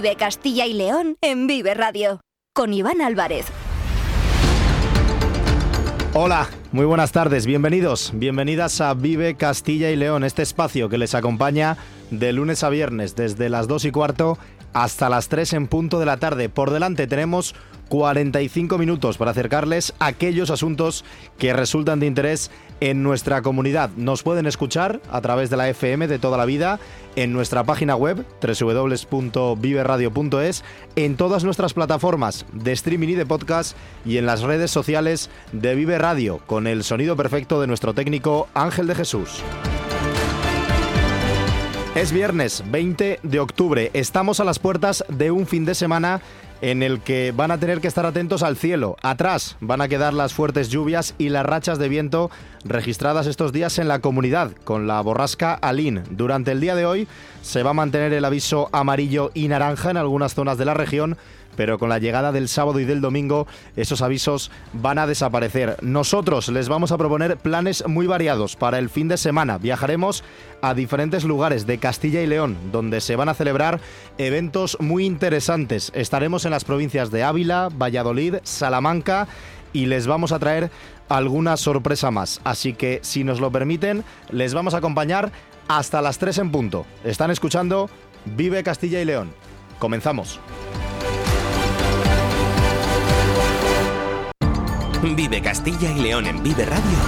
Vive Castilla y León en Vive Radio. Con Iván Álvarez. Hola, muy buenas tardes, bienvenidos, bienvenidas a Vive Castilla y León, este espacio que les acompaña de lunes a viernes desde las 2 y cuarto hasta las 3 en punto de la tarde. Por delante tenemos 45 minutos para acercarles aquellos asuntos que resultan de interés en nuestra comunidad. Nos pueden escuchar a través de la FM de toda la vida, en nuestra página web www.viveradio.es, en todas nuestras plataformas de streaming y de podcast y en las redes sociales de Vive Radio, con el sonido perfecto de nuestro técnico Ángel de Jesús. Es viernes 20 de octubre. Estamos a las puertas de un fin de semana en el que van a tener que estar atentos al cielo. Atrás van a quedar las fuertes lluvias y las rachas de viento registradas estos días en la comunidad con la borrasca Alin. Durante el día de hoy se va a mantener el aviso amarillo y naranja en algunas zonas de la región pero con la llegada del sábado y del domingo esos avisos van a desaparecer. Nosotros les vamos a proponer planes muy variados para el fin de semana. Viajaremos a diferentes lugares de Castilla y León, donde se van a celebrar eventos muy interesantes. Estaremos en las provincias de Ávila, Valladolid, Salamanca y les vamos a traer alguna sorpresa más. Así que, si nos lo permiten, les vamos a acompañar hasta las 3 en punto. Están escuchando Vive Castilla y León. Comenzamos. Vive Castilla y León en Vive Radio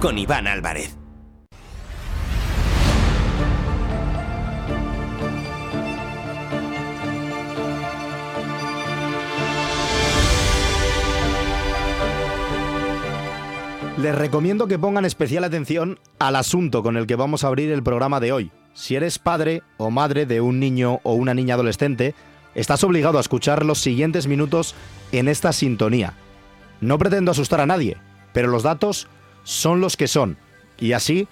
con Iván Álvarez. Les recomiendo que pongan especial atención al asunto con el que vamos a abrir el programa de hoy. Si eres padre o madre de un niño o una niña adolescente, estás obligado a escuchar los siguientes minutos en esta sintonía. No pretendo asustar a nadie, pero los datos son los que son, y así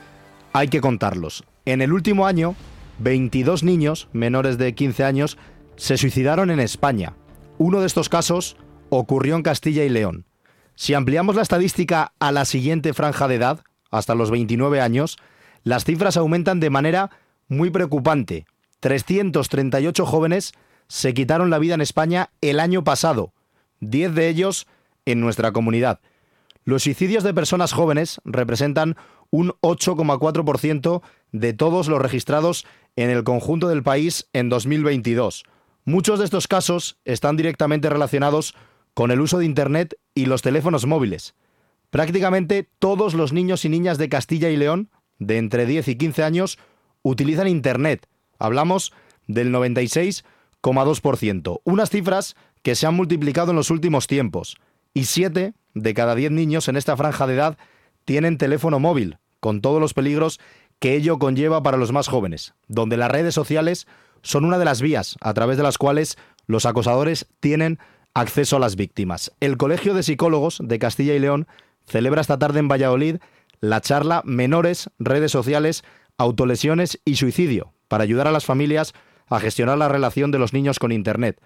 hay que contarlos. En el último año, 22 niños menores de 15 años se suicidaron en España. Uno de estos casos ocurrió en Castilla y León. Si ampliamos la estadística a la siguiente franja de edad, hasta los 29 años, las cifras aumentan de manera muy preocupante. 338 jóvenes se quitaron la vida en España el año pasado, 10 de ellos en nuestra comunidad. Los suicidios de personas jóvenes representan un 8,4% de todos los registrados en el conjunto del país en 2022. Muchos de estos casos están directamente relacionados con el uso de Internet y los teléfonos móviles. Prácticamente todos los niños y niñas de Castilla y León, de entre 10 y 15 años, utilizan Internet. Hablamos del 96,2%. Unas cifras que se han multiplicado en los últimos tiempos y 7 de cada 10 niños en esta franja de edad tienen teléfono móvil, con todos los peligros que ello conlleva para los más jóvenes, donde las redes sociales son una de las vías a través de las cuales los acosadores tienen acceso a las víctimas. El Colegio de Psicólogos de Castilla y León celebra esta tarde en Valladolid la charla Menores, redes sociales, autolesiones y suicidio, para ayudar a las familias a gestionar la relación de los niños con Internet.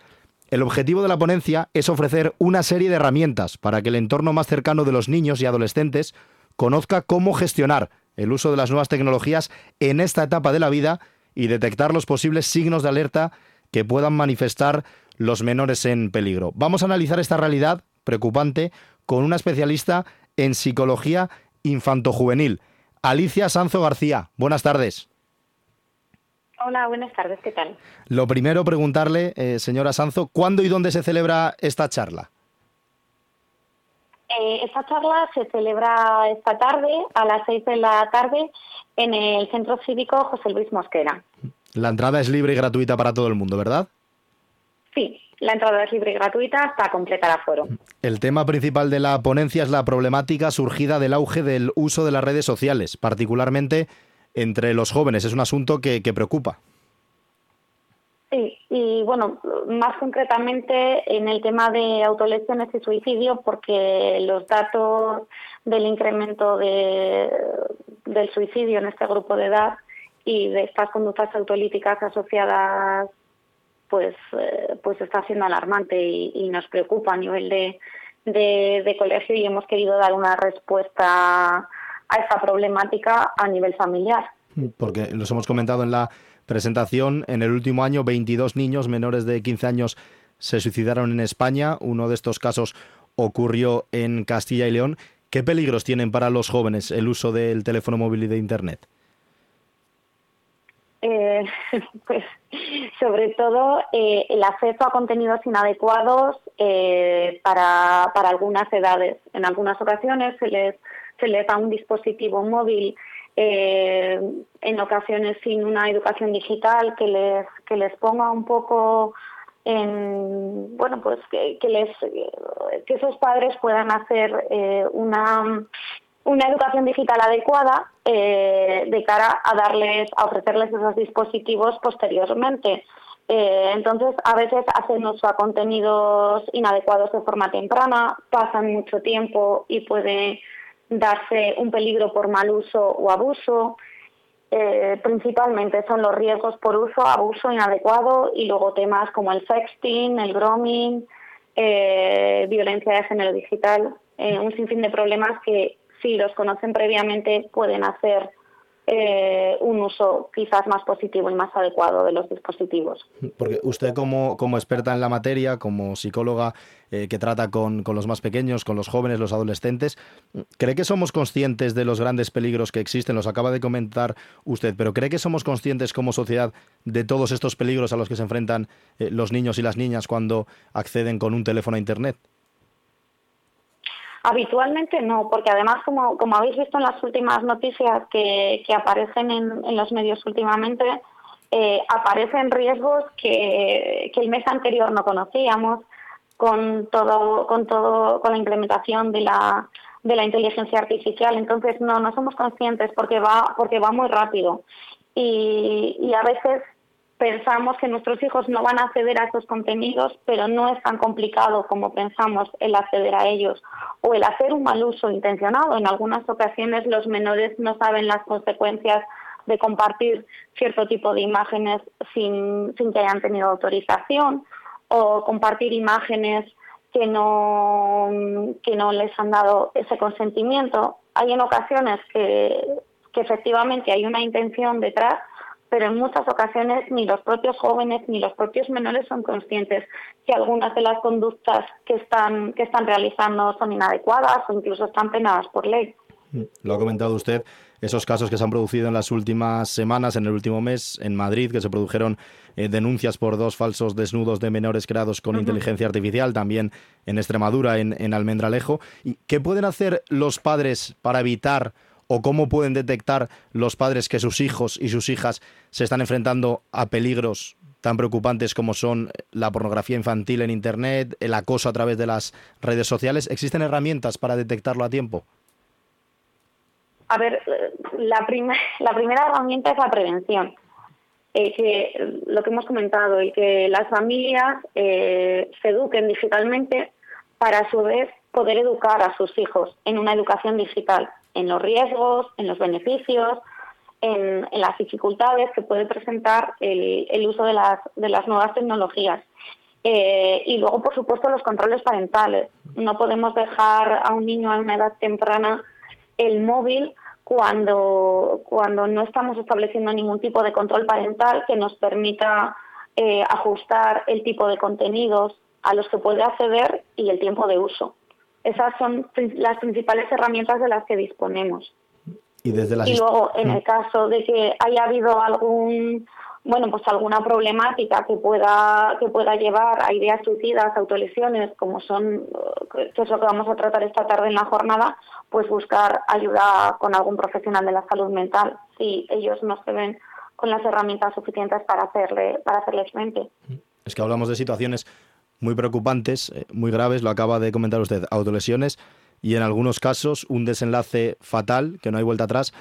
El objetivo de la ponencia es ofrecer una serie de herramientas para que el entorno más cercano de los niños y adolescentes conozca cómo gestionar el uso de las nuevas tecnologías en esta etapa de la vida y detectar los posibles signos de alerta que puedan manifestar los menores en peligro. Vamos a analizar esta realidad preocupante con una especialista en psicología infantojuvenil, Alicia Sanzo García. Buenas tardes. Hola, buenas tardes, ¿qué tal? Lo primero, preguntarle, eh, señora Sanzo, ¿cuándo y dónde se celebra esta charla? Eh, esta charla se celebra esta tarde, a las seis de la tarde, en el Centro Cívico José Luis Mosquera. La entrada es libre y gratuita para todo el mundo, ¿verdad? Sí, la entrada es libre y gratuita hasta completar aforo. El tema principal de la ponencia es la problemática surgida del auge del uso de las redes sociales, particularmente entre los jóvenes. Es un asunto que, preocupa. Sí, y bueno, más concretamente en el tema de autolesiones y suicidio, porque los datos del incremento de, del suicidio en este grupo de edad y de estas conductas autolíticas asociadas, pues, eh, pues está siendo alarmante y, nos preocupa a nivel de, de colegio y hemos querido dar una respuesta a esa problemática a nivel familiar. Porque los hemos comentado en la presentación. En el último año, 22 niños menores de 15 años se suicidaron en España. Uno de estos casos ocurrió en Castilla y León. ¿Qué peligros tienen para los jóvenes el uso del teléfono móvil y de Internet? Eh, pues sobre todo eh, el acceso a contenidos inadecuados eh, para, para algunas edades. En algunas ocasiones se les, se les da un dispositivo móvil en ocasiones sin una educación digital que les, que les ponga un poco en, bueno, pues que, les, que esos padres puedan hacer una una educación digital adecuada eh, de cara a darles, a ofrecerles esos dispositivos posteriormente. Eh, entonces, a veces hacen uso a contenidos inadecuados de forma temprana, pasan mucho tiempo y puede darse un peligro por mal uso o abuso. Eh, principalmente son los riesgos por uso, abuso inadecuado y luego temas como el sexting, el grooming, violencia de género digital, un sinfín de problemas que si los conocen previamente, pueden hacer eh, un uso quizás más positivo y más adecuado de los dispositivos. Porque usted como, como experta en la materia, como psicóloga eh, que trata con, con, los más pequeños, con los jóvenes, los adolescentes, ¿cree que somos conscientes de los grandes peligros que existen? Los acaba de comentar usted, pero ¿cree que somos conscientes como sociedad de todos estos peligros a los que se enfrentan eh, los niños y las niñas cuando acceden con un teléfono a Internet? Habitualmente no, porque además, como, como habéis visto en las últimas noticias que, que aparecen en, en, los medios últimamente, eh, aparecen riesgos que, que el mes anterior no conocíamos con todo, con todo, con la implementación de la, de la inteligencia artificial. Entonces no, no somos conscientes porque va, porque va muy rápido. Y, y a veces pensamos que nuestros hijos no van a acceder a esos contenidos, pero no es tan complicado como pensamos el acceder a ellos o el hacer un mal uso intencionado. En algunas ocasiones los menores no saben las consecuencias de compartir cierto tipo de imágenes sin, sin que hayan tenido autorización o compartir imágenes que no, que no les han dado ese consentimiento. Hay en ocasiones que, que efectivamente hay una intención detrás, pero en muchas ocasiones ni los propios jóvenes ni los propios menores son conscientes que algunas de las conductas que están, que están realizando son inadecuadas o incluso están penadas por ley. Mm, lo ha comentado usted, esos casos que se han producido en las últimas semanas, en el último mes, en Madrid, que se produjeron eh, denuncias por dos falsos desnudos de menores creados con inteligencia artificial, también en Extremadura, en, en Almendralejo. ¿Y qué pueden hacer los padres para evitar o cómo pueden detectar los padres que sus hijos y sus hijas se están enfrentando a peligros tan preocupantes como son la pornografía infantil en Internet, el acoso a través de las redes sociales. ¿Existen herramientas para detectarlo a tiempo? A ver, la, primera herramienta es la prevención. Eh, que lo que hemos comentado, y que las familias eh, se eduquen digitalmente para a su vez poder educar a sus hijos en una educación digital en los riesgos, en los beneficios, en, las dificultades que puede presentar el, uso de las, de las nuevas tecnologías. Eh, y luego, por supuesto, los controles parentales. No podemos dejar a un niño a una edad temprana el móvil cuando, cuando no estamos estableciendo ningún tipo de control parental que nos permita eh, ajustar el tipo de contenidos a los que puede acceder y el tiempo de uso. Esas son las principales herramientas de las que disponemos. Y, desde y luego, en el caso de que haya habido algún bueno, pues alguna problemática que pueda que pueda llevar a ideas suicidas, autolesiones, como son que es lo que vamos a tratar esta tarde en la jornada, pues buscar ayuda con algún profesional de la salud mental si ellos no se ven con las herramientas suficientes para hacerle para hacerles frente. Es que hablamos de situaciones muy preocupantes, eh, muy graves, lo acaba de comentar usted, autolesiones y en algunos casos un desenlace fatal, que no hay vuelta atrás,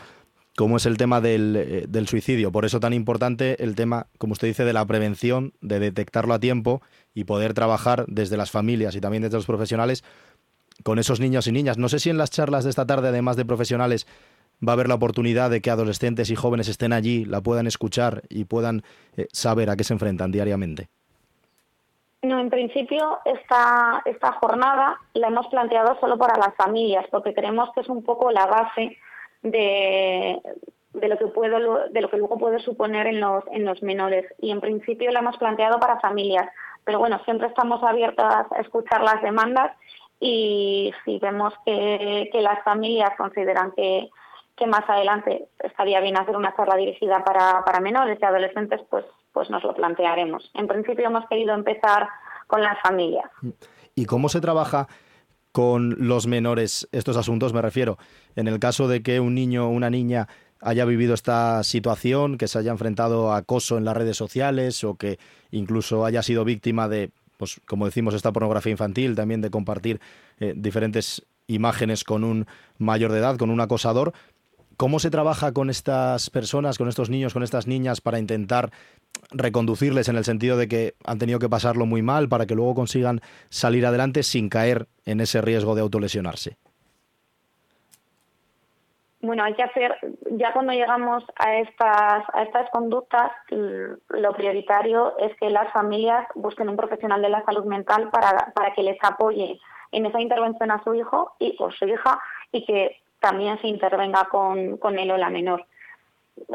como es el tema del, eh, del, suicidio. Por eso tan importante el tema, como usted dice, de la prevención, de detectarlo a tiempo y poder trabajar desde las familias y también desde los profesionales con esos niños y niñas. No sé si en las charlas de esta tarde, además de profesionales, va a haber la oportunidad de que adolescentes y jóvenes estén allí, la puedan escuchar y puedan eh, saber a qué se enfrentan diariamente. No, en principio esta, esta jornada la hemos planteado solo para las familias, porque creemos que es un poco la base de, de lo que puedo de lo que luego puede suponer en los en los menores. Y en principio lo hemos planteado para familias. Pero bueno siempre estamos abiertas a escuchar las demandas y si vemos que, que las familias consideran que, que más adelante estaría bien hacer una charla dirigida para, para menores y adolescentes pues pues nos lo plantearemos. En principio hemos querido empezar con las familias. Y cómo se trabaja con los menores estos asuntos me refiero. En el caso de que un niño o una niña haya vivido esta situación, que se haya enfrentado a acoso en las redes sociales o que incluso haya sido víctima de, pues como decimos, esta pornografía infantil, también de compartir eh, diferentes imágenes con un mayor de edad, con un acosador. ¿Cómo se trabaja con estas personas, con estos niños, con estas niñas para intentar reconducirles en el sentido de que han tenido que pasarlo muy mal para que luego consigan salir adelante sin caer en ese riesgo de autolesionarse? bueno, hay que hacer, ya cuando llegamos a estas, a estas conductas, lo prioritario es que las familias busquen un profesional de la salud mental para, para que les apoye en esa intervención a su hijo y, o su hija y que también se intervenga con, con él o la menor.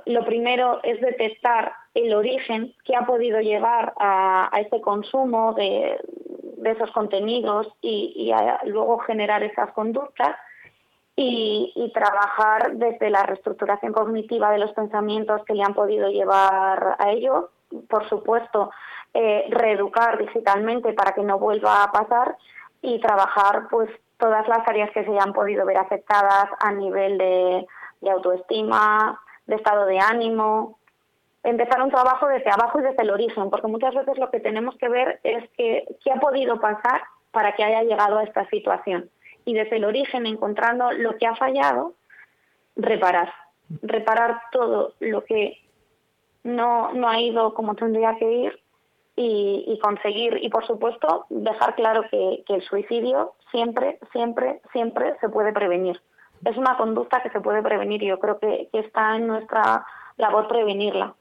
Lo primero es detectar el origen que ha podido llevar a, a este consumo de, esos contenidos y, y luego generar esas conductas y, trabajar desde la reestructuración cognitiva de los pensamientos que le han podido llevar a ello. Por supuesto, eh, reeducar digitalmente para que no vuelva a pasar y trabajar pues todas las áreas que se hayan podido ver afectadas a nivel de, de autoestima, de estado de ánimo, empezar un trabajo desde abajo y desde el origen, porque muchas veces lo que tenemos que ver es que qué ha podido pasar para que haya llegado a esta situación y desde el origen, encontrando lo que ha fallado, reparar. Reparar todo lo que no, no ha ido como tendría que ir y, conseguir, y por supuesto, dejar claro que, el suicidio siempre, siempre, siempre se puede prevenir. Es una conducta que se puede prevenir y yo creo que, está en nuestra labor prevenirla.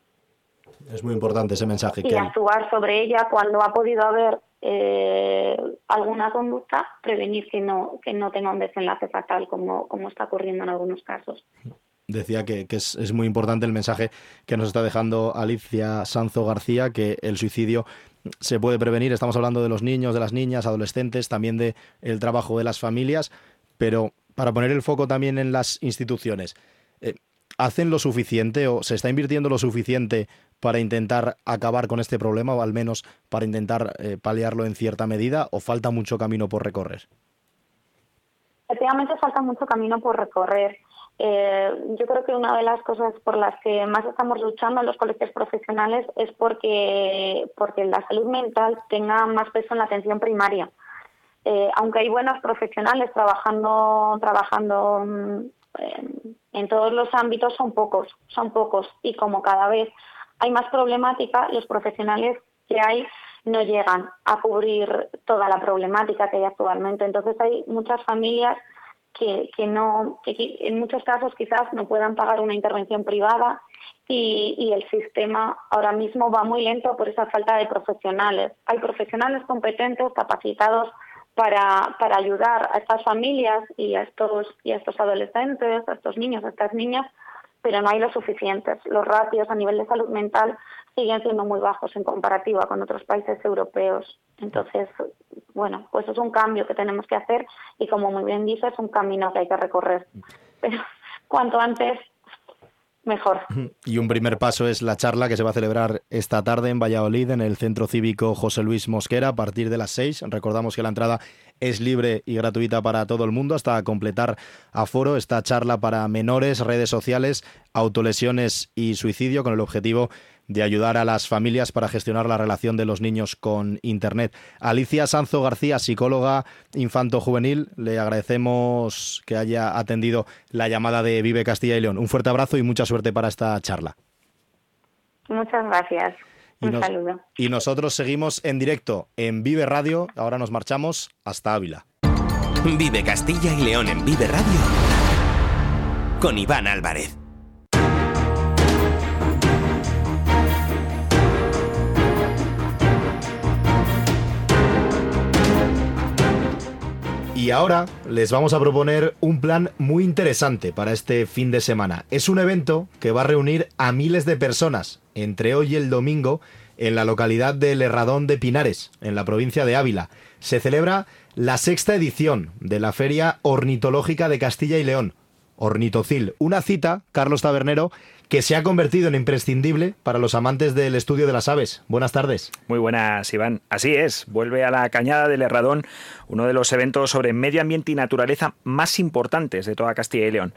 Es muy importante ese mensaje. Y actuar sobre ella cuando ha podido haber eh, alguna conducta, prevenir que no, que no tenga un desenlace fatal como, como está ocurriendo en algunos casos. Decía que, es, muy importante el mensaje que nos está dejando Alicia Sanzo García, que el suicidio se puede prevenir. Estamos hablando de los niños, de las niñas, adolescentes, también de el trabajo de las familias, pero para poner el foco también en las instituciones. Eh, ¿Hacen lo suficiente o se está invirtiendo lo suficiente para intentar acabar con este problema o al menos para intentar eh, paliarlo en cierta medida o falta mucho camino por recorrer? Efectivamente falta mucho camino por recorrer. Eh, yo creo que una de las cosas por las que más estamos luchando en los colegios profesionales es porque, porque la salud mental tenga más peso en la atención primaria. Eh, aunque hay buenos profesionales trabajando, trabajando mm, en todos los ámbitos, son pocos, son pocos. Y como cada vez hay más problemática, los profesionales que hay no llegan a cubrir toda la problemática que hay actualmente. Entonces hay muchas familias que, que no, que en muchos casos quizás no puedan pagar una intervención privada y, y, el sistema ahora mismo va muy lento por esa falta de profesionales. Hay profesionales competentes, capacitados para, para ayudar a estas familias y a estos, y a estos adolescentes, a estos niños, a estas niñas pero no hay lo suficientes. Los ratios a nivel de salud mental siguen siendo muy bajos en comparativa con otros países europeos. Entonces, bueno, pues es un cambio que tenemos que hacer y como muy bien dices, es un camino que hay que recorrer. Pero cuanto antes mejor. Y un primer paso es la charla que se va a celebrar esta tarde en Valladolid, en el Centro Cívico José Luis Mosquera, a partir de las seis. Recordamos que la entrada es libre y gratuita para todo el mundo hasta completar aforo esta charla para menores, redes sociales, autolesiones y suicidio con el objetivo de ayudar a las familias para gestionar la relación de los niños con Internet. Alicia Sanzo García, psicóloga infanto-juvenil, le agradecemos que haya atendido la llamada de Vive Castilla y León. Un fuerte abrazo y mucha suerte para esta charla. Muchas gracias. Un saludo. Y nosotros seguimos en directo en Vive Radio. Ahora nos marchamos hasta Ávila. Vive Castilla y León en Vive Radio con Iván Álvarez. Y ahora les vamos a proponer un plan muy interesante para este fin de semana. Es un evento que va a reunir a miles de personas entre hoy y el domingo en la localidad de Herradón de Pinares, en la provincia de Ávila. Se celebra la sexta edición de la Feria Ornitológica de Castilla y León, Ornitocil. Una cita, Carlos Tabernero, que se ha convertido en imprescindible para los amantes del estudio de las aves. Buenas tardes. Muy buenas, Iván. Así es, vuelve a la Cañada del Herradón uno de los eventos sobre medio ambiente y naturaleza más importantes de toda Castilla y León.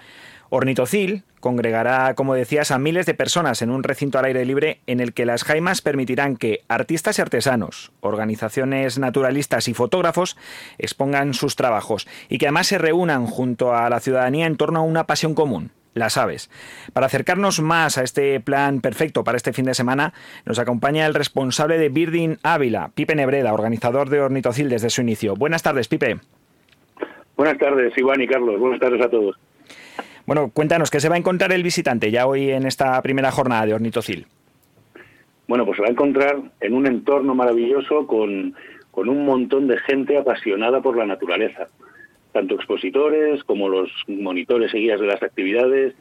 Ornitocil congregará, como decías, a miles de personas en un recinto al aire libre en el que las jaimas permitirán que artistas y artesanos, organizaciones naturalistas y fotógrafos expongan sus trabajos y que además se reúnan junto a la ciudadanía en torno a una pasión común, las aves. Para acercarnos más a este plan perfecto para este fin de semana, nos acompaña el responsable de Birding Ávila, Pipe Nebreda, organizador de Ornitocil desde su inicio. Buenas tardes, Pipe. Buenas tardes, Iván y Carlos. Buenas tardes a todos. Bueno, cuéntanos, ¿qué se va a encontrar el visitante ya hoy en esta primera jornada de Ornitocil? Bueno, pues se va a encontrar en un entorno maravilloso con, con un montón de gente apasionada por la naturaleza tanto expositores como los monitores y guías de las actividades.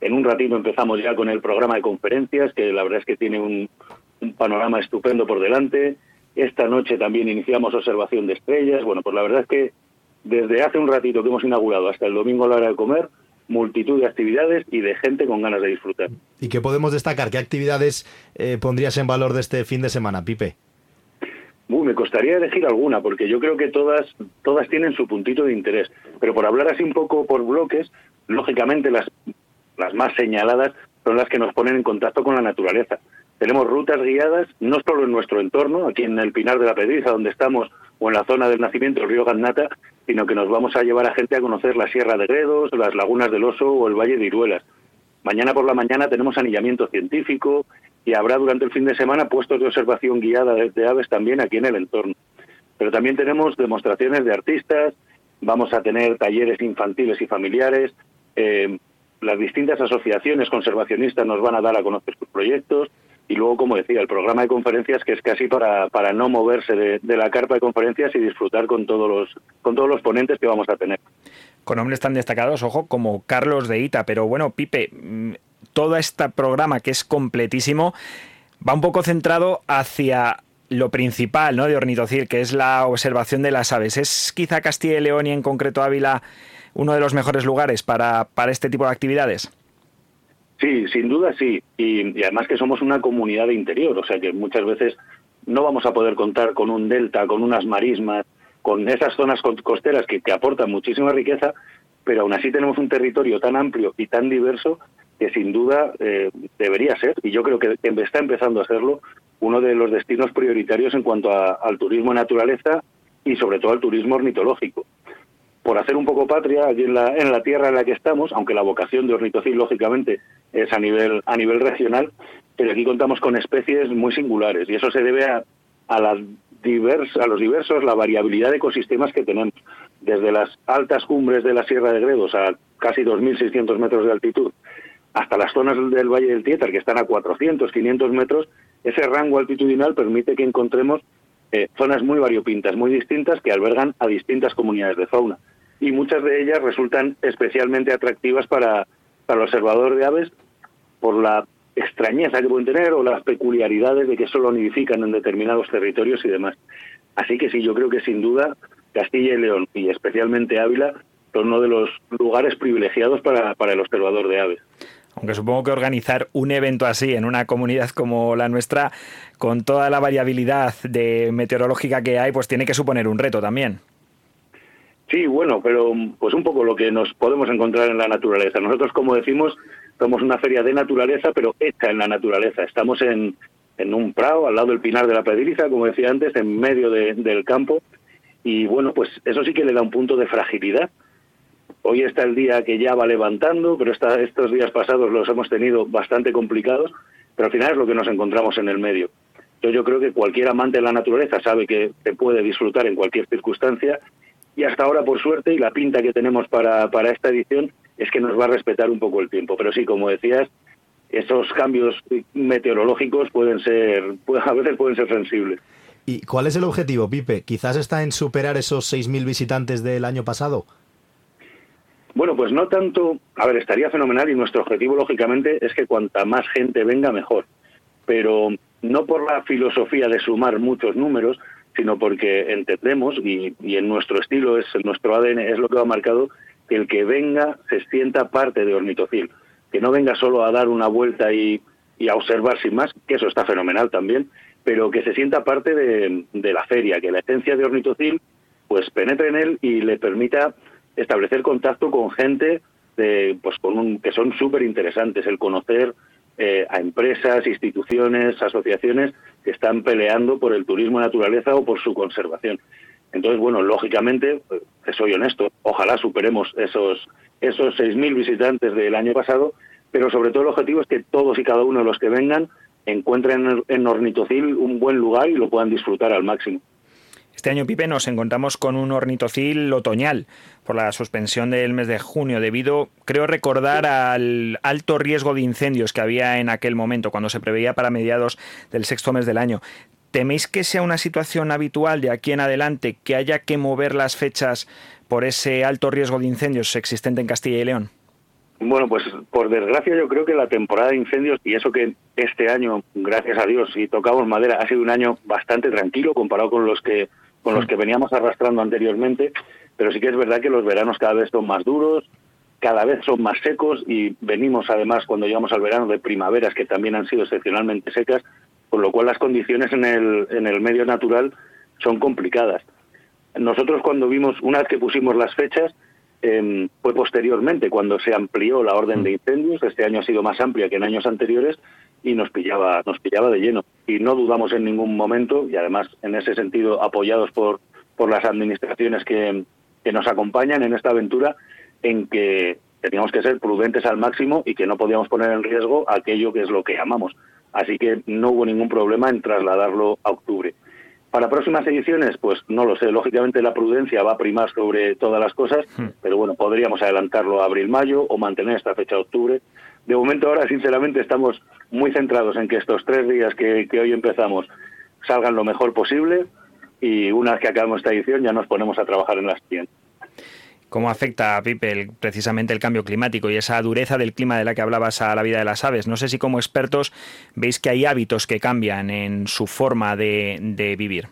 En un ratito empezamos ya con el programa de conferencias, que la verdad es que tiene un, panorama estupendo por delante. Esta noche también iniciamos observación de estrellas. Bueno, pues la verdad es que desde hace un ratito que hemos inaugurado hasta el domingo a la hora de comer, multitud de actividades y de gente con ganas de disfrutar. ¿Y qué podemos destacar? ¿Qué actividades eh, pondrías en valor de este fin de semana, Pipe? Me costaría elegir alguna, porque yo creo que todas, todas tienen su puntito de interés. Pero por hablar así un poco por bloques, lógicamente las, las más señaladas son las que nos ponen en contacto con la naturaleza. Tenemos rutas guiadas, no solo en nuestro entorno, aquí en el Pinar de la Pedriza, donde estamos, o en la zona del nacimiento del río Gannata, sino que nos vamos a llevar a gente a conocer la Sierra de Gredos, las lagunas del Oso o el Valle de Iruelas. Mañana por la mañana tenemos anillamiento científico, y habrá durante el fin de semana puestos de observación guiada de, aves también aquí en el entorno. Pero también tenemos demostraciones de artistas, vamos a tener talleres infantiles y familiares, eh, las distintas asociaciones conservacionistas nos van a dar a conocer sus proyectos y luego, como decía, el programa de conferencias que es casi para, para no moverse de, de la carpa de conferencias y disfrutar con todos los con todos los ponentes que vamos a tener. Con hombres tan destacados, ojo, como Carlos de Ita, pero bueno, Pipe, todo este programa, que es completísimo, va un poco centrado hacia lo principal ¿no? de Ornitocil, que es la observación de las aves. ¿Es quizá Castilla y León y en concreto Ávila uno de los mejores lugares para, para este tipo de actividades? Sí, sin duda sí. Y, además que somos una comunidad de interior, o sea que muchas veces no vamos a poder contar con un delta, con unas marismas, con esas zonas costeras que, que aportan muchísima riqueza, pero aún así tenemos un territorio tan amplio y tan diverso que sin duda eh, debería ser, y yo creo que está empezando a serlo, uno de los destinos prioritarios en cuanto al turismo naturaleza y sobre todo al turismo ornitológico. Por hacer un poco patria allí en la, en la tierra en la que estamos, aunque la vocación de ornitocil lógicamente es a nivel, a nivel regional, pero aquí contamos con especies muy singulares y eso se debe a, a, las divers, a los diversos, la variabilidad de ecosistemas que tenemos, desde las altas cumbres de la Sierra de Gredos a casi 2.600 metros de altitud, hasta las zonas del Valle del Tietar, que están a 400, 500 metros, ese rango altitudinal permite que encontremos eh, zonas muy variopintas, muy distintas, que albergan a distintas comunidades de fauna. Y muchas de ellas resultan especialmente atractivas para, para el observador de aves por la extrañeza que pueden tener o las peculiaridades de que solo nidifican en determinados territorios y demás. Así que sí, yo creo que sin duda Castilla y León y especialmente Ávila son uno de los lugares privilegiados para, para el observador de aves. Aunque supongo que organizar un evento así en una comunidad como la nuestra, con toda la variabilidad de meteorológica que hay, pues tiene que suponer un reto también. Sí, bueno, pero pues un poco lo que nos podemos encontrar en la naturaleza. Nosotros, como decimos, somos una feria de naturaleza, pero hecha en la naturaleza. Estamos en, en un prado, al lado del Pinar de la Pedriza, como decía antes, en medio del campo. Y bueno, pues eso sí que le da un punto de fragilidad Hoy está el día que ya va levantando, pero estos días pasados los hemos tenido bastante complicados, pero al final es lo que nos encontramos en el medio. Yo, yo creo que cualquier amante de la naturaleza sabe que se puede disfrutar en cualquier circunstancia y hasta ahora, por suerte, y la pinta que tenemos para, para esta edición es que nos va a respetar un poco el tiempo. Pero sí, como decías, esos cambios meteorológicos pueden ser, a veces pueden ser sensibles. ¿Y cuál es el objetivo, Pipe? ¿Quizás está en superar esos 6.000 visitantes del año pasado? Bueno, pues no tanto, a ver, estaría fenomenal y nuestro objetivo, lógicamente, es que cuanta más gente venga, mejor. Pero no por la filosofía de sumar muchos números, sino porque entendemos, y, en nuestro estilo, es nuestro ADN, es lo que ha marcado, que el que venga se sienta parte de Ornitocil, que no venga solo a dar una vuelta y, a observar sin más, que eso está fenomenal también, pero que se sienta parte de, de la feria, que la esencia de Ornitocil pues penetre en él y le permita establecer contacto con gente de, pues con un, que son súper interesantes, el conocer eh, a empresas, instituciones, asociaciones que están peleando por el turismo de naturaleza o por su conservación. Entonces, bueno, lógicamente, eh, soy honesto, ojalá superemos esos, esos 6.000 visitantes del año pasado, pero sobre todo el objetivo es que todos y cada uno de los que vengan encuentren en Ornitocil un buen lugar y lo puedan disfrutar al máximo. Este año, Pipe, nos encontramos con un ornitocil otoñal por la suspensión del mes de junio debido, creo recordar, al alto riesgo de incendios que había en aquel momento, cuando se preveía para mediados del sexto mes del año. ¿Teméis que sea una situación habitual de aquí en adelante que haya que mover las fechas por ese alto riesgo de incendios existente en Castilla y León? Bueno, pues por desgracia yo creo que la temporada de incendios y eso que este año, gracias a Dios, y tocamos madera, ha sido un año bastante tranquilo comparado con los que con los que veníamos arrastrando anteriormente, pero sí que es verdad que los veranos cada vez son más duros, cada vez son más secos y venimos además cuando llegamos al verano de primaveras que también han sido excepcionalmente secas, con lo cual las condiciones en el, en el medio natural son complicadas. Nosotros cuando vimos, una vez que pusimos las fechas, em, fue posteriormente cuando se amplió la orden de mm. incendios, este año ha sido más amplia que en años anteriores, y nos pillaba, nos pillaba de lleno. Y no dudamos en ningún momento, y además en ese sentido apoyados por, por las administraciones que, que nos acompañan en esta aventura, en que teníamos que ser prudentes al máximo y que no podíamos poner en riesgo aquello que es lo que amamos. Así que no hubo ningún problema en trasladarlo a octubre. Para próximas ediciones, pues no lo sé. Lógicamente la prudencia va a primar sobre todas las cosas, hmm. pero bueno, podríamos adelantarlo a abril-mayo o mantener esta fecha de octubre. De momento ahora, sinceramente, estamos muy centrados en que estos tres días que, hoy empezamos salgan lo mejor posible y una vez que acabemos esta edición ya nos ponemos a trabajar en las siguientes. ¿Cómo afecta, Pipe, precisamente el cambio climático y esa dureza del clima de la que hablabas a la vida de las aves? No sé si como expertos veis que hay hábitos que cambian en su forma de, de vivir.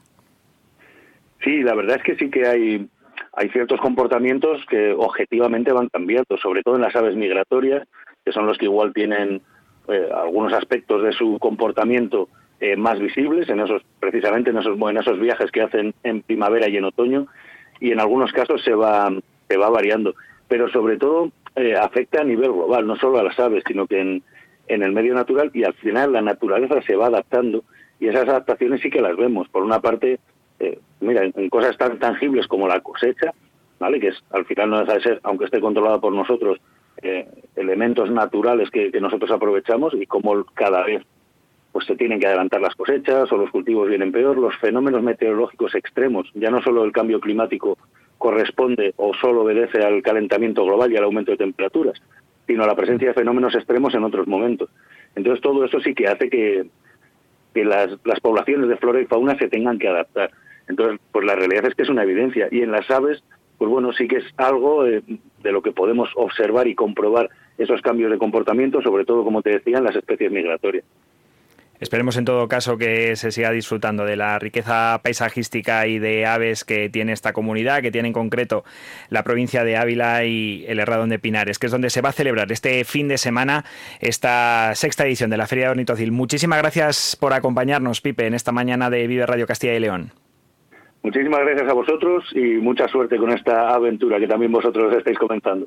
Sí, la verdad es que sí que hay, hay ciertos comportamientos que objetivamente van cambiando, sobre todo en las aves migratorias, que son los que igual tienen eh, algunos aspectos de su comportamiento eh, más visibles, en esos, precisamente en esos, en esos viajes que hacen en primavera y en otoño, y en algunos casos se va, se va variando. Pero sobre todo eh, afecta a nivel global, no solo a las aves, sino que en, el medio natural, y al final la naturaleza se va adaptando, y esas adaptaciones sí que las vemos. Por una parte, mira, en cosas tan tangibles como la cosecha, ¿vale? que es, al final no deja de ser, aunque esté controlada por nosotros, eh, elementos naturales que, nosotros aprovechamos y cómo cada vez pues se tienen que adelantar las cosechas o los cultivos vienen peor, los fenómenos meteorológicos extremos, ya no solo el cambio climático corresponde o solo obedece al calentamiento global y al aumento de temperaturas, sino a la presencia de fenómenos extremos en otros momentos. Entonces todo eso sí que hace que, las poblaciones de flora y fauna se tengan que adaptar. Entonces, pues la realidad es que es una evidencia. Y en las aves, pues bueno, sí que es algo eh, de lo que podemos observar y comprobar esos cambios de comportamiento, sobre todo, como te decía, en las especies migratorias. Esperemos en todo caso que se siga disfrutando de la riqueza paisajística y de aves que tiene esta comunidad, que tiene en concreto la provincia de Ávila y el Herradón de Pinares, que es donde se va a celebrar este fin de semana esta sexta edición de la Feria de Ornitocil. Muchísimas gracias por acompañarnos, Pipe, en esta mañana de Vive Radio Castilla y León. Muchísimas gracias a vosotros y mucha suerte con esta aventura que también vosotros estáis comenzando.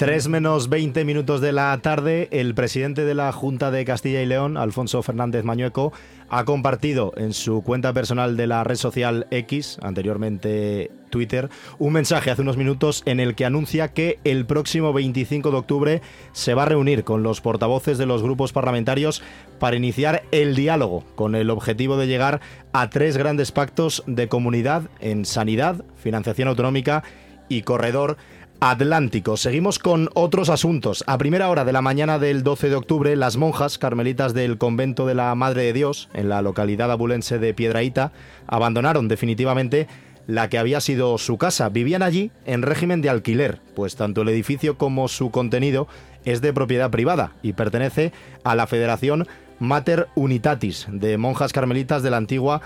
3 menos 20 minutos de la tarde, el presidente de la Junta de Castilla y León, Alfonso Fernández Mañueco, ha compartido en su cuenta personal de la red social X, anteriormente Twitter, un mensaje hace unos minutos en el que anuncia que el próximo 25 de octubre se va a reunir con los portavoces de los grupos parlamentarios para iniciar el diálogo con el objetivo de llegar a tres grandes pactos de comunidad en sanidad, financiación autonómica y corredor Atlántico. Seguimos con otros asuntos. A primera hora de la mañana del 12 de octubre, las monjas carmelitas del convento de la Madre de Dios, en la localidad abulense de Piedraíta, abandonaron definitivamente la que había sido su casa. Vivían allí en régimen de alquiler, pues tanto el edificio como su contenido es de propiedad privada y pertenece a la Federación Mater Unitatis de monjas carmelitas de la antigua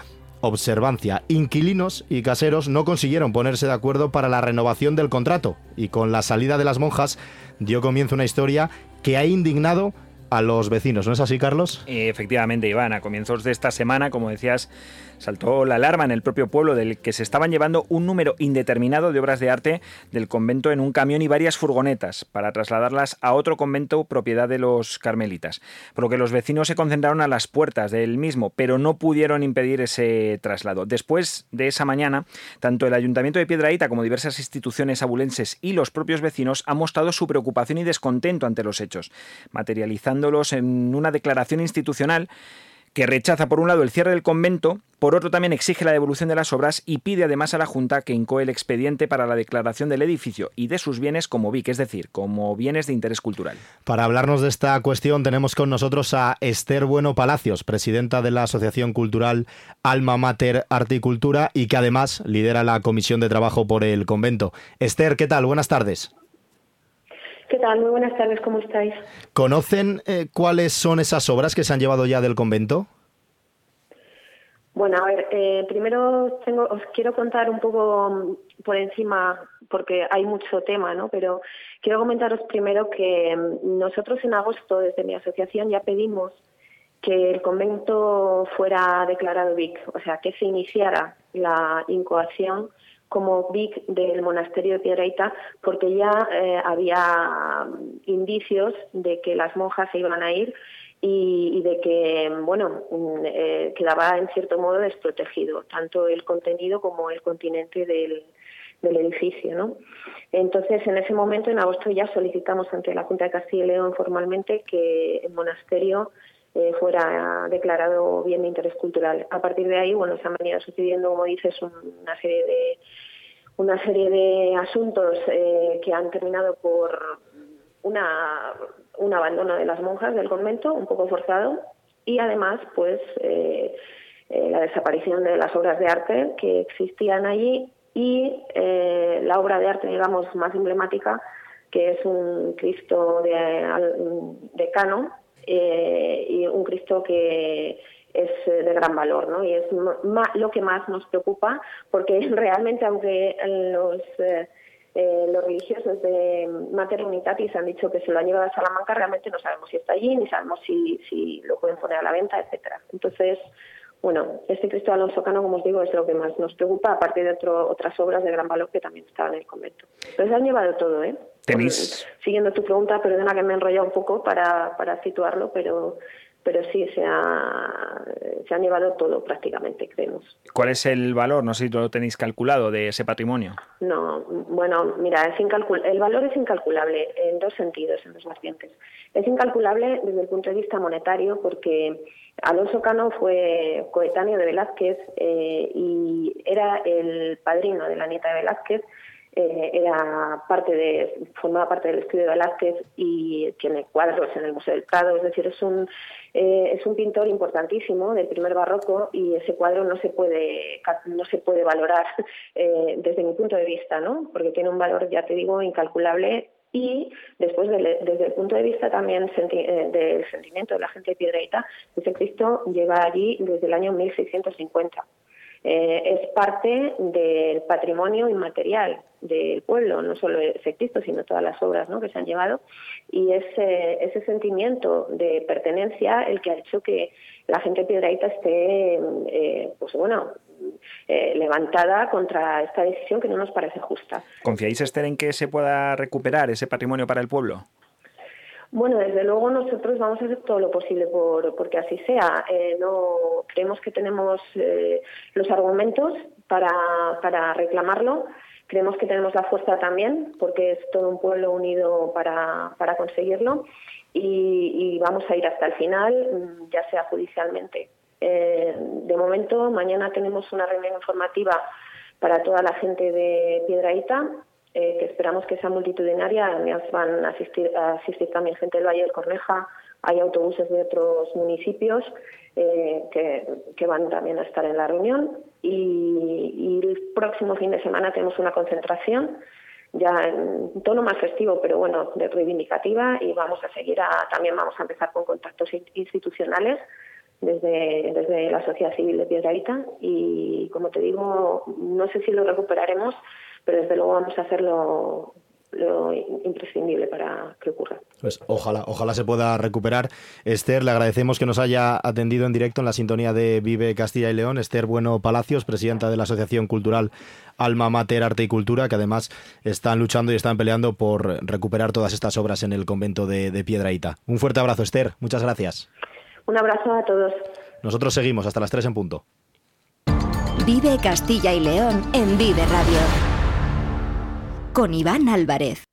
observancia. Inquilinos y caseros no consiguieron ponerse de acuerdo para la renovación del contrato y con la salida de las monjas dio comienzo una historia que ha indignado a los vecinos. ¿No es así, Carlos? Efectivamente, Iván. A comienzos de esta semana, como decías, saltó la alarma en el propio pueblo del que se estaban llevando un número indeterminado de obras de arte del convento en un camión y varias furgonetas para trasladarlas a otro convento propiedad de los carmelitas. Por lo que los vecinos se concentraron a las puertas del mismo, pero no pudieron impedir ese traslado. Después de esa mañana, tanto el Ayuntamiento de Piedraíta como diversas instituciones abulenses y los propios vecinos han mostrado su preocupación y descontento ante los hechos, materializándolos en una declaración institucional que rechaza por un lado el cierre del convento, por otro también exige la devolución de las obras y pide además a la Junta que incoe el expediente para la declaración del edificio y de sus bienes como BIC, es decir, como bienes de interés cultural. Para hablarnos de esta cuestión tenemos con nosotros a Esther Bueno Palacios, presidenta de la Asociación Cultural Alma Mater Articultura y que además lidera la Comisión de Trabajo por el convento. Esther, ¿qué tal? Buenas tardes. ¿Qué tal? Muy buenas tardes, ¿cómo estáis? ¿Conocen eh, cuáles son esas obras que se han llevado ya del convento? Bueno, a ver, eh, primero tengo, os quiero contar un poco mm, por encima, porque hay mucho tema, ¿no? Pero quiero comentaros primero que mm, nosotros en agosto, desde mi asociación, ya pedimos que el convento fuera declarado VIC, o sea, que se iniciara la incoación como BIC del monasterio de Piedraita porque ya eh, había indicios de que las monjas se iban a ir y, de que, bueno, mm, eh, quedaba en cierto modo desprotegido, tanto el contenido como el continente del, del edificio, ¿no? Entonces, en ese momento, en agosto, ya solicitamos ante la Junta de Castilla y León formalmente que el monasterio eh, fuera declarado bien de interés cultural. A partir de ahí, bueno, se han venido sucediendo, como dices, una serie de una serie de asuntos eh, que han terminado por una, un abandono de las monjas del convento, un poco forzado, y además, pues, eh, la desaparición de las obras de arte que existían allí y la obra de arte, digamos, más emblemática, que es un Cristo de, de Cano, eh, y un Cristo que es eh, de gran valor, ¿no? Y es lo que más nos preocupa, porque realmente, aunque los eh, los religiosos de Mater Unitatis han dicho que se lo han llevado a Salamanca, realmente no sabemos si está allí, ni sabemos si, si lo pueden poner a la venta, etcétera. Entonces, bueno, este Cristo Alonso Cano, como os digo, es lo que más nos preocupa, aparte de otras obras de gran valor que también estaban en el convento. Pero se han llevado todo, ¿eh? ¿Tenéis? Siguiendo tu pregunta, perdona que me he enrollado un poco para, para situarlo, pero pero sí se ha, se han llevado todo prácticamente, creemos. ¿Cuál es el valor? No sé si lo tenéis calculado de ese patrimonio. No, bueno, mira, es el valor es incalculable en dos sentidos, en dos vertientes. Es incalculable desde el punto de vista monetario porque Alonso Cano fue coetáneo de Velázquez eh, y era el padrino de la nieta de Velázquez eh, era parte de, formaba parte del estudio de Velázquez y tiene cuadros en el Museo del Prado, es decir, es un, eh, es un pintor importantísimo del primer barroco y ese cuadro no se puede, no se puede valorar eh, desde mi punto de vista, ¿no? porque tiene un valor, ya te digo, incalculable y después desde el punto de vista también del sentimiento de la gente de Piedraita, ese Cristo lleva allí desde el año 1650. Eh, es parte del patrimonio inmaterial del pueblo, no solo ese Cristo, sino todas las obras ¿no? que se han llevado, y ese, ese sentimiento de pertenencia el que ha hecho que la gente piedraíta esté, eh, pues bueno, eh, levantada contra esta decisión que no nos parece justa. ¿Confiáis, Esther, en que se pueda recuperar ese patrimonio para el pueblo? Bueno, desde luego nosotros vamos a hacer todo lo posible por porque así sea. Eh, no creemos que tenemos eh, los argumentos para, para reclamarlo. Creemos que tenemos la fuerza también, porque es todo un pueblo unido para, para conseguirlo. Y, vamos a ir hasta el final, mm, ya sea judicialmente. Eh, de momento, mañana tenemos una reunión informativa para toda la gente de Piedraíta eh, que esperamos que sea multitudinaria. Además van a asistir, asistir también gente del Valle del Corneja, hay autobuses de otros municipios eh, que, van también a estar en la reunión. Y, el próximo fin de semana tenemos una concentración ya en tono más festivo, pero bueno, de reivindicativa. Y vamos a seguir a, también vamos a empezar con contactos institucionales desde, desde la sociedad civil de Piedraíta y como te digo, no sé si lo recuperaremos, pero desde luego vamos a hacer lo, imprescindible para que ocurra. Pues ojalá, ojalá se pueda recuperar. Esther, le agradecemos que nos haya atendido en directo en la sintonía de Vive Castilla y León. Esther Bueno Palacios, presidenta de la Asociación Cultural Alma Mater Arte y Cultura, que además están luchando y están peleando por recuperar todas estas obras en el convento de, de Piedraíta. Un fuerte abrazo, Esther. Muchas gracias. Un abrazo a todos. Nosotros seguimos hasta las 3 en punto. Vive Castilla y León en Vive Radio con Iván Álvarez.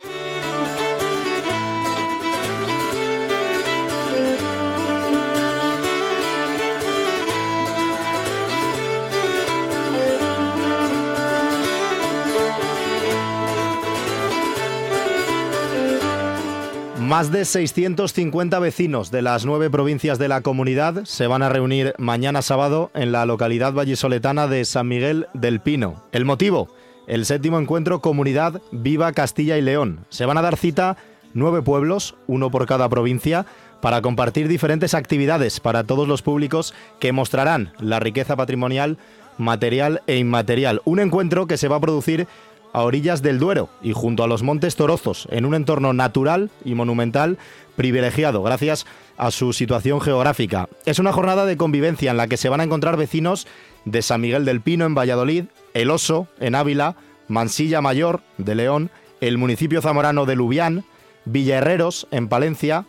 Más de 650 vecinos de las nueve provincias de la comunidad se van a reunir mañana sábado en la localidad vallisoletana de San Miguel del Pino. ¿El motivo? El séptimo encuentro Comunidad Viva Castilla y León. Se van a dar cita nueve pueblos, uno por cada provincia, para compartir diferentes actividades para todos los públicos que mostrarán la riqueza patrimonial, material e inmaterial. Un encuentro que se va a producir a orillas del Duero y junto a los Montes Torozos, en un entorno natural y monumental privilegiado gracias a su situación geográfica. Es una jornada de convivencia en la que se van a encontrar vecinos de San Miguel del Pino en Valladolid, El Oso en Ávila, Mansilla Mayor de León, el municipio zamorano de Lubián, Villaherreros en Palencia,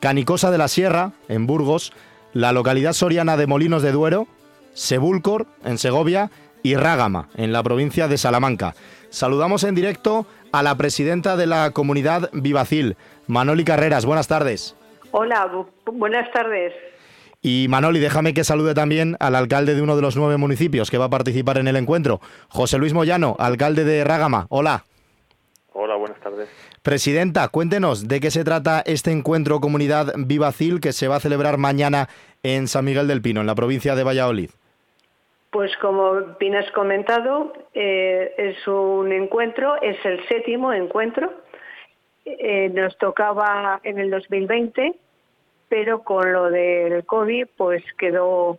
Canicosa de la Sierra en Burgos, la localidad soriana de Molinos de Duero, Sebúlcor en Segovia y Rágama en la provincia de Salamanca. Saludamos en directo a la presidenta de la comunidad Vivacil, Manoli Carreras. Buenas tardes. Hola, buenas tardes. Y Manoli, déjame que salude también al alcalde de uno de los nueve municipios que va a participar en el encuentro, José Luis Moyano, alcalde de Rágama. Hola. Hola, buenas tardes. Presidenta, cuéntenos de qué se trata este encuentro Comunidad Vivacil que se va a celebrar mañana en San Miguel del Pino, en la provincia de Valladolid. Pues como bien has comentado, eh, es un encuentro, es el séptimo encuentro. Eh, nos tocaba en el 2020 pero con lo del COVID pues quedó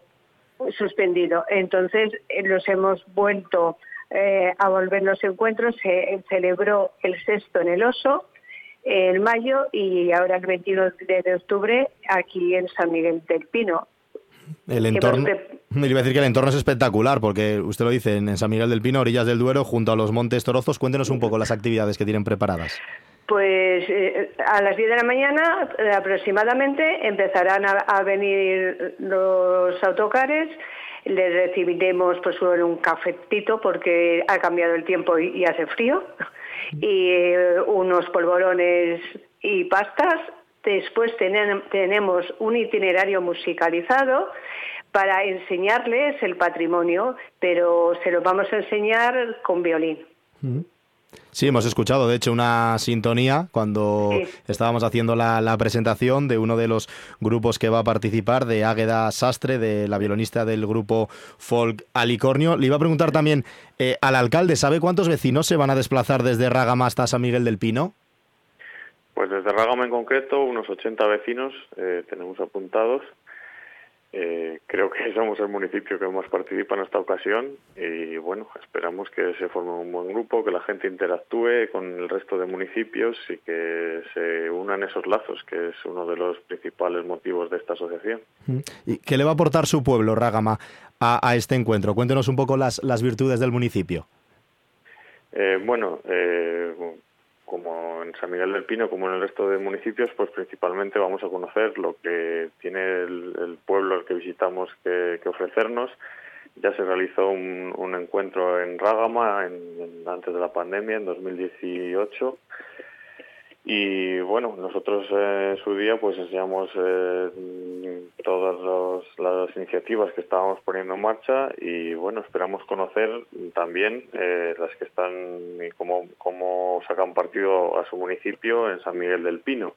suspendido. Entonces los hemos vuelto eh, a volver los encuentros, se celebró el sexto en el Oso en mayo y ahora el 22 de octubre aquí en San Miguel del Pino. El entorno, me iba a decir que el entorno es espectacular, porque usted lo dice, en San Miguel del Pino, orillas del Duero, junto a los Montes Torozos. Cuéntenos un poco las actividades que tienen preparadas. Pues eh, a las 10 de la mañana eh, aproximadamente empezarán a, venir los autocares, les recibiremos pues un cafetito porque ha cambiado el tiempo y, hace frío, y eh, unos polvorones y pastas. Después tenemos un itinerario musicalizado para enseñarles el patrimonio, pero se lo vamos a enseñar con violín. Sí, hemos escuchado, de hecho, una sintonía cuando estábamos haciendo la, presentación de uno de los grupos que va a participar, de Águeda Sastre, de la violonista del grupo Folk Alicornio. Le iba a preguntar también eh, al alcalde, ¿sabe cuántos vecinos se van a desplazar desde Rágama hasta San Miguel del Pino? Pues desde Rágama en concreto, unos 80 vecinos eh, tenemos apuntados eh, creo que somos el municipio que más participa en esta ocasión y bueno, esperamos que se forme un buen grupo, que la gente interactúe con el resto de municipios y que se unan esos lazos, que es uno de los principales motivos de esta asociación. ¿Y qué le va a aportar su pueblo, Rágama, a, este encuentro. Cuéntenos un poco las, las virtudes del municipio. Eh, bueno, eh, como en San Miguel del Pino, como en el resto de municipios, pues principalmente vamos a conocer lo que tiene el, pueblo al que visitamos que, ofrecernos. Ya se realizó un, encuentro en Rágama antes de la pandemia, en 2018, y bueno, nosotros en su día pues enseñamos eh, todas las iniciativas que estábamos poniendo en marcha y bueno, esperamos conocer también eh, las que están y cómo, cómo sacan partido a su municipio en San Miguel del Pino.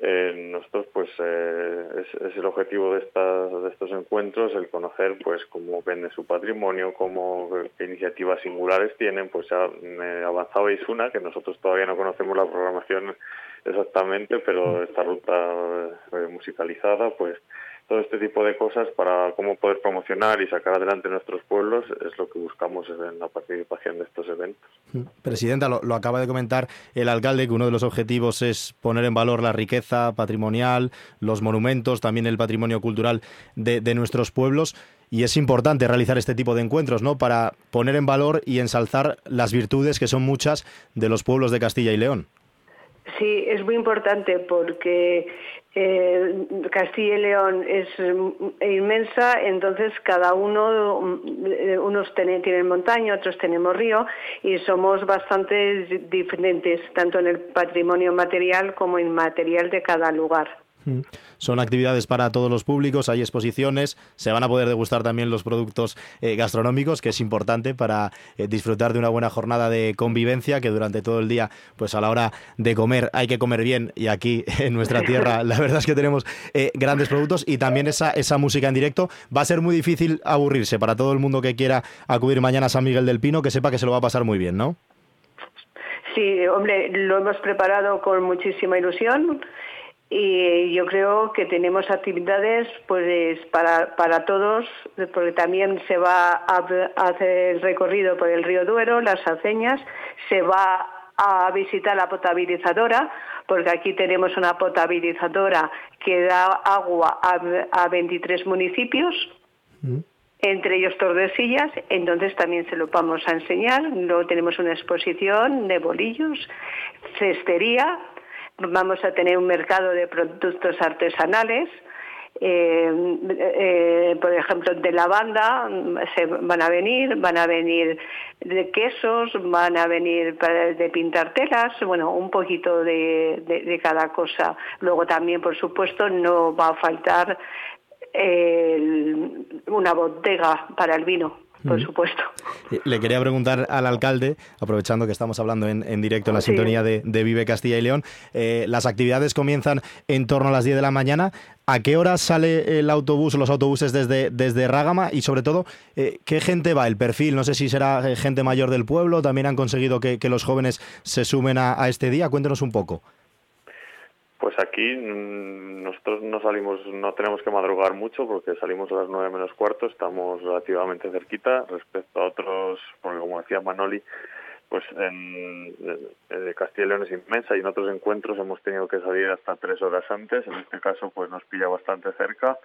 Eh, nosotros pues eh, es, el objetivo de, estas, de estos encuentros el conocer pues cómo vende su patrimonio cómo qué iniciativas singulares tienen. Pues avanzabais una que nosotros todavía no conocemos la programación exactamente pero esta ruta eh, musicalizada pues todo este tipo de cosas para cómo poder promocionar y sacar adelante nuestros pueblos es lo que buscamos en la participación de estos eventos. Mm. Presidenta, lo, acaba de comentar el alcalde que uno de los objetivos es poner en valor la riqueza patrimonial, los monumentos, también el patrimonio cultural de, de nuestros pueblos y es importante realizar este tipo de encuentros, ¿no? Para poner en valor y ensalzar las virtudes que son muchas de los pueblos de Castilla y León. Sí, es muy importante porque eh, Castilla y León es inmensa, entonces cada uno, eh, unos tienen montaña, otros tenemos río y somos bastante diferentes, tanto en el patrimonio material como inmaterial de cada lugar. Son actividades para todos los públicos, hay exposiciones, se van a poder degustar también los productos eh, gastronómicos, que es importante para eh, disfrutar de una buena jornada de convivencia, que durante todo el día, pues a la hora de comer hay que comer bien y aquí en nuestra tierra la verdad es que tenemos eh, grandes productos y también esa, esa música en directo. Va a ser muy difícil aburrirse para todo el mundo que quiera acudir mañana a San Miguel del Pino, que sepa que se lo va a pasar muy bien, ¿no? Sí, hombre, lo hemos preparado con muchísima ilusión y yo creo que tenemos actividades pues para, para todos porque también se va a, hacer el recorrido por el río Duero, las aceñas, se va a visitar la potabilizadora porque aquí tenemos una potabilizadora que da agua a, a 23 municipios. Mm. entre ellos Tordesillas, entonces también se lo vamos a enseñar. Luego tenemos una exposición de bolillos, cestería, vamos a tener un mercado de productos artesanales. Eh, eh, por ejemplo, de lavanda se van a venir, van a venir de quesos, van a venir de pintar telas, bueno, un poquito de, cada cosa. Luego también, por supuesto, no va a faltar una bodega para el vino por supuesto. Le quería preguntar al alcalde, aprovechando que estamos hablando en, directo en la sintonía de, Vive Castilla y León, eh, las actividades comienzan en torno a las 10 de la mañana. ¿A qué hora sale el autobús o los autobuses desde, desde Rágama? Y sobre todo, eh, ¿qué gente va? El perfil, no sé si será eh, gente mayor del pueblo, también han conseguido que, los jóvenes se sumen a, a este día. Cuéntenos un poco. Pues aquí mm, nosotros no salimos, no tenemos que madrugar mucho porque salimos a las nueve menos cuarto, estamos relativamente cerquita respecto a otros, porque como decía Manoli, pues en, Castilla y León es inmensa y en otros encuentros hemos tenido que salir hasta tres horas antes, en este caso pues nos pilla bastante cerca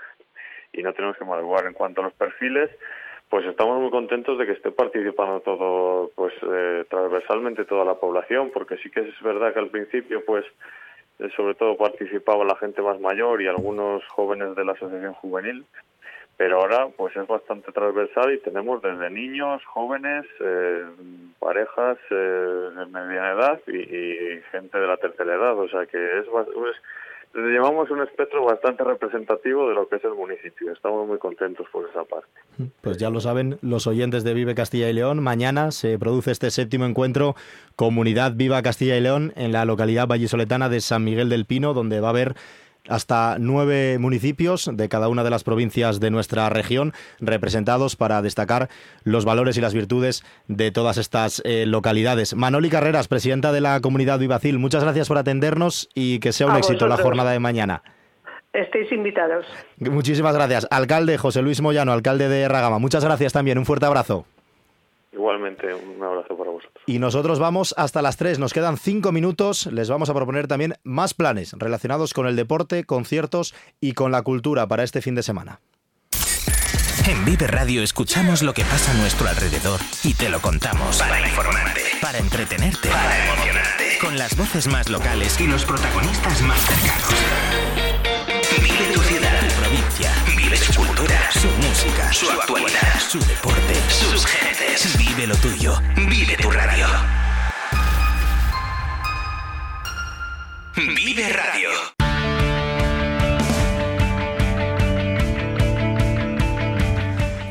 y no tenemos que madrugar. En cuanto a los perfiles, pues estamos muy contentos de que esté participando todo, pues eh, transversalmente toda la población, porque sí que es verdad que al principio pues sobre todo participaba la gente más mayor y algunos jóvenes de la asociación juvenil, pero ahora pues es bastante transversal y tenemos desde niños, jóvenes, eh, parejas eh, de mediana edad y, gente de la tercera edad, o sea que es, es llevamos un espectro bastante representativo de lo que es el municipio. Estamos muy contentos por esa parte. Pues ya lo saben los oyentes de Vive Castilla y León. Mañana se produce este séptimo encuentro Comunidad Viva Castilla y León en la localidad vallisoletana de San Miguel del Pino, donde va a haber hasta nueve municipios de cada una de las provincias de nuestra región representados para destacar los valores y las virtudes de todas estas eh, localidades. Manoli Carreras, presidenta de la comunidad Vivacil, muchas gracias por atendernos y que sea un éxito la jornada de mañana. Estéis invitados. Muchísimas gracias. Alcalde José Luis Moyano, alcalde de Ragama. Muchas gracias también. Un fuerte abrazo. Igualmente, un abrazo para vosotros. Y nosotros vamos hasta las 3, nos quedan 5 minutos, les vamos a proponer también más planes relacionados con el deporte, conciertos y con la cultura para este fin de semana. En Vive Radio escuchamos lo que pasa a nuestro alrededor y te lo contamos. Para informarte, para entretenerte, para emocionarte. Con las voces más locales y los protagonistas más cercanos. Su cultura, su música, su actualidad, su deporte, sus gentes. Vive lo tuyo. Vive tu radio. Vive Radio.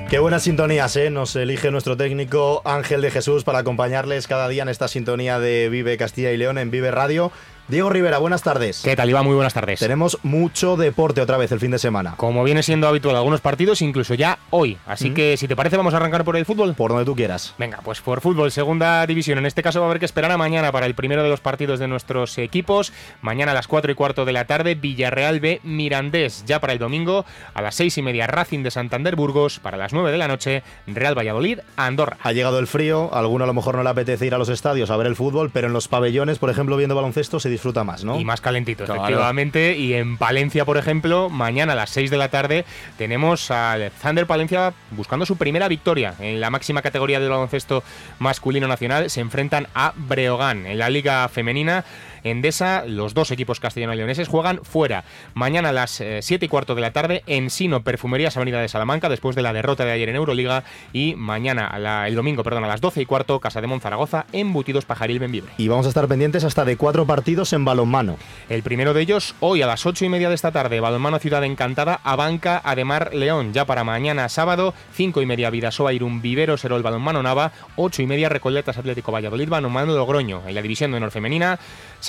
Qué buenas sintonías, ¿eh? Nos elige nuestro técnico Ángel de Jesús para acompañarles cada día en esta sintonía de Vive Castilla y León en Vive Radio. Diego Rivera, buenas tardes. ¿Qué tal, Iván? Muy buenas tardes. Tenemos mucho deporte otra vez el fin de semana. Como viene siendo habitual algunos partidos, incluso ya hoy. Así Mm. que, si te parece, vamos a arrancar por el fútbol. Por donde tú quieras. Venga, pues por fútbol, segunda división. En este caso va a haber que esperar a mañana para el primero de los partidos de nuestros equipos. Mañana a las 4 y cuarto de la tarde, Villarreal B Mirandés. Ya para el domingo, a las 6 y media, Racing de Santander Burgos. Para las 9 de la noche, Real Valladolid Andorra. Ha llegado el frío, a alguno a lo mejor no le apetece ir a los estadios a ver el fútbol, pero en los pabellones, por ejemplo, viendo baloncesto se disfruta más, ¿no? Y más calentitos, Claro. efectivamente. Y en Palencia, por ejemplo, mañana a las 6 de la tarde tenemos al Thunder Palencia buscando su primera victoria en la máxima categoría del baloncesto masculino nacional. Se enfrentan a Breogán en la Liga Femenina. Endesa, los dos equipos castellano-leoneses juegan fuera. Mañana a las 7 y cuarto de la tarde en Sino, Perfumerías Avenida de Salamanca, después de la derrota de ayer en Euroliga. Y mañana, a la- el domingo, perdón, a las 12 y cuarto, Casa de Monzaragoza, Embutidos Pajaril Benvibre. Y vamos a estar pendientes hasta de cuatro partidos en balonmano. El primero de ellos, hoy a las 8 y media de esta tarde, Balonmano Ciudad Encantada, Abanca, Ademar, León. Ya para mañana sábado, 5 y media Vidasoa, Irún, Vivero, Serol, Balonmano Nava, 8 y media Recoletas Atlético Valladolid, Balonmano Logroño. En la división de honor femenina,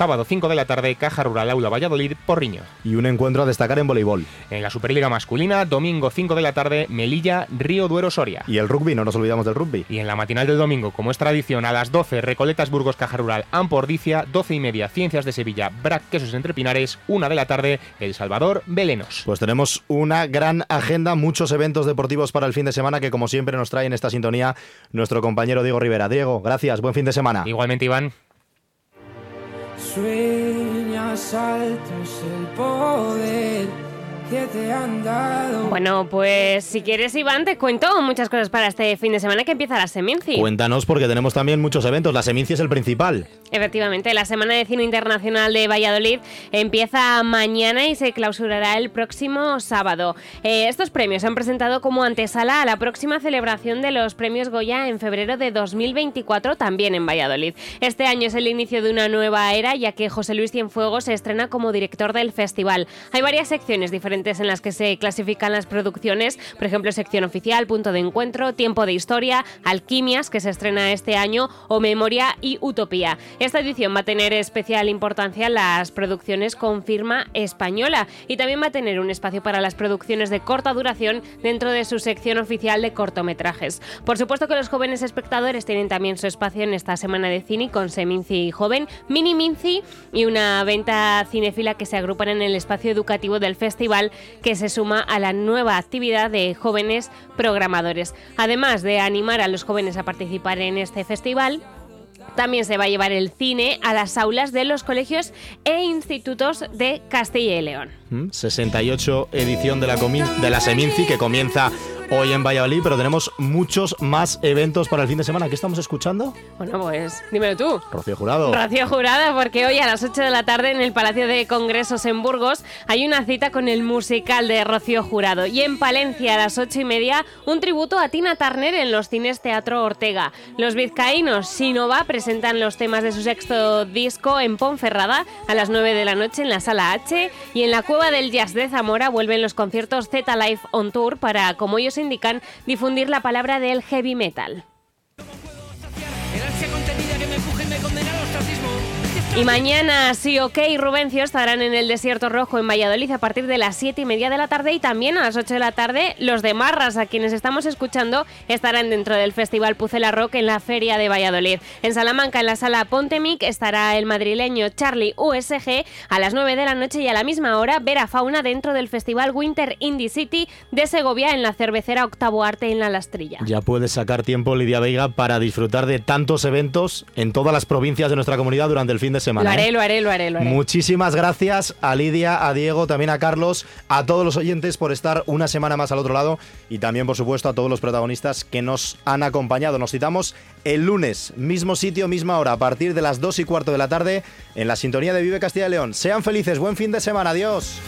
sábado 5 de la tarde, Caja Rural Aula Valladolid, Porriño. Y un encuentro a destacar en voleibol. En la Superliga masculina, domingo 5 de la tarde, Melilla, Río Duero, Soria. Y el rugby, no nos olvidamos del rugby. Y en la matinal del domingo, como es tradición, a las 12, Recoletas Burgos Caja Rural, Ampordicia, 12 y media, Ciencias de Sevilla, Brac Quesos Entre Pinares, 1 de la tarde, El Salvador, Belenos. Pues tenemos una gran agenda, muchos eventos deportivos para el fin de semana que como siempre nos trae en esta sintonía nuestro compañero Diego Rivera. Diego, gracias, buen fin de semana. Igualmente, Iván. Sueñas altos el poder Bueno, pues si quieres, Iván, te cuento muchas cosas para este fin de semana que empieza la Seminci. Cuéntanos porque tenemos también muchos eventos. La Seminci es el principal. Efectivamente, la Semana de Cine Internacional de Valladolid empieza mañana y se clausurará el próximo sábado. Eh, estos premios se han presentado como antesala a la próxima celebración de los premios Goya en febrero de 2024, también en Valladolid. Este año es el inicio de una nueva era, ya que José Luis Cienfuegos se estrena como director del festival. Hay varias secciones diferentes en las que se clasifican las producciones, por ejemplo, sección oficial, punto de encuentro, tiempo de historia, alquimias, que se estrena este año, o memoria y utopía. Esta edición va a tener especial importancia las producciones con firma española y también va a tener un espacio para las producciones de corta duración dentro de su sección oficial de cortometrajes. Por supuesto que los jóvenes espectadores tienen también su espacio en esta semana de cine con Seminci Joven, Mini Minci y una venta cinéfila que se agrupan en el espacio educativo del festival que se suma a la nueva actividad de jóvenes programadores. Además de animar a los jóvenes a participar en este festival, también se va a llevar el cine a las aulas de los colegios e institutos de Castilla y León. Mm, 68 edición de la, comi- de la Seminci que comienza hoy en Valladolid, pero tenemos muchos más eventos para el fin de semana. ¿Qué estamos escuchando? Bueno, pues dímelo tú. Rocío Jurado. Rocío Jurada, porque hoy a las 8 de la tarde en el Palacio de Congresos en Burgos hay una cita con el musical de Rocío Jurado. Y en Palencia a las 8 y media un tributo a Tina Turner en los cines Teatro Ortega. Los vizcaínos Sinova presentan los temas de su sexto disco en Ponferrada a las 9 de la noche en la Sala H. Y en la Cueva del Jazz de Zamora vuelven los conciertos Z Live on Tour para, como ellos indican, difundir la palabra del heavy metal. Y mañana sí, ok, Rubencio estarán en el Desierto Rojo en Valladolid a partir de las 7 y media de la tarde y también a las 8 de la tarde los de Marras, a quienes estamos escuchando, estarán dentro del Festival Pucela Rock en la Feria de Valladolid. En Salamanca, en la sala Pontemic, estará el madrileño Charlie USG a las 9 de la noche y a la misma hora Vera Fauna dentro del Festival Winter Indie City de Segovia en la cervecera Octavo Arte en la Lastrilla. Ya puedes sacar tiempo, Lidia Veiga, para disfrutar de tantos eventos en todas las provincias de nuestra comunidad durante el fin de semana. Lo haré, ¿eh? lo haré, lo haré, lo haré. Muchísimas gracias a Lidia, a Diego, también a Carlos, a todos los oyentes por estar una semana más al otro lado y también, por supuesto, a todos los protagonistas que nos han acompañado. Nos citamos el lunes, mismo sitio, misma hora, a partir de las 2 y cuarto de la tarde, en la sintonía de Vive Castilla y León. Sean felices, buen fin de semana, adiós.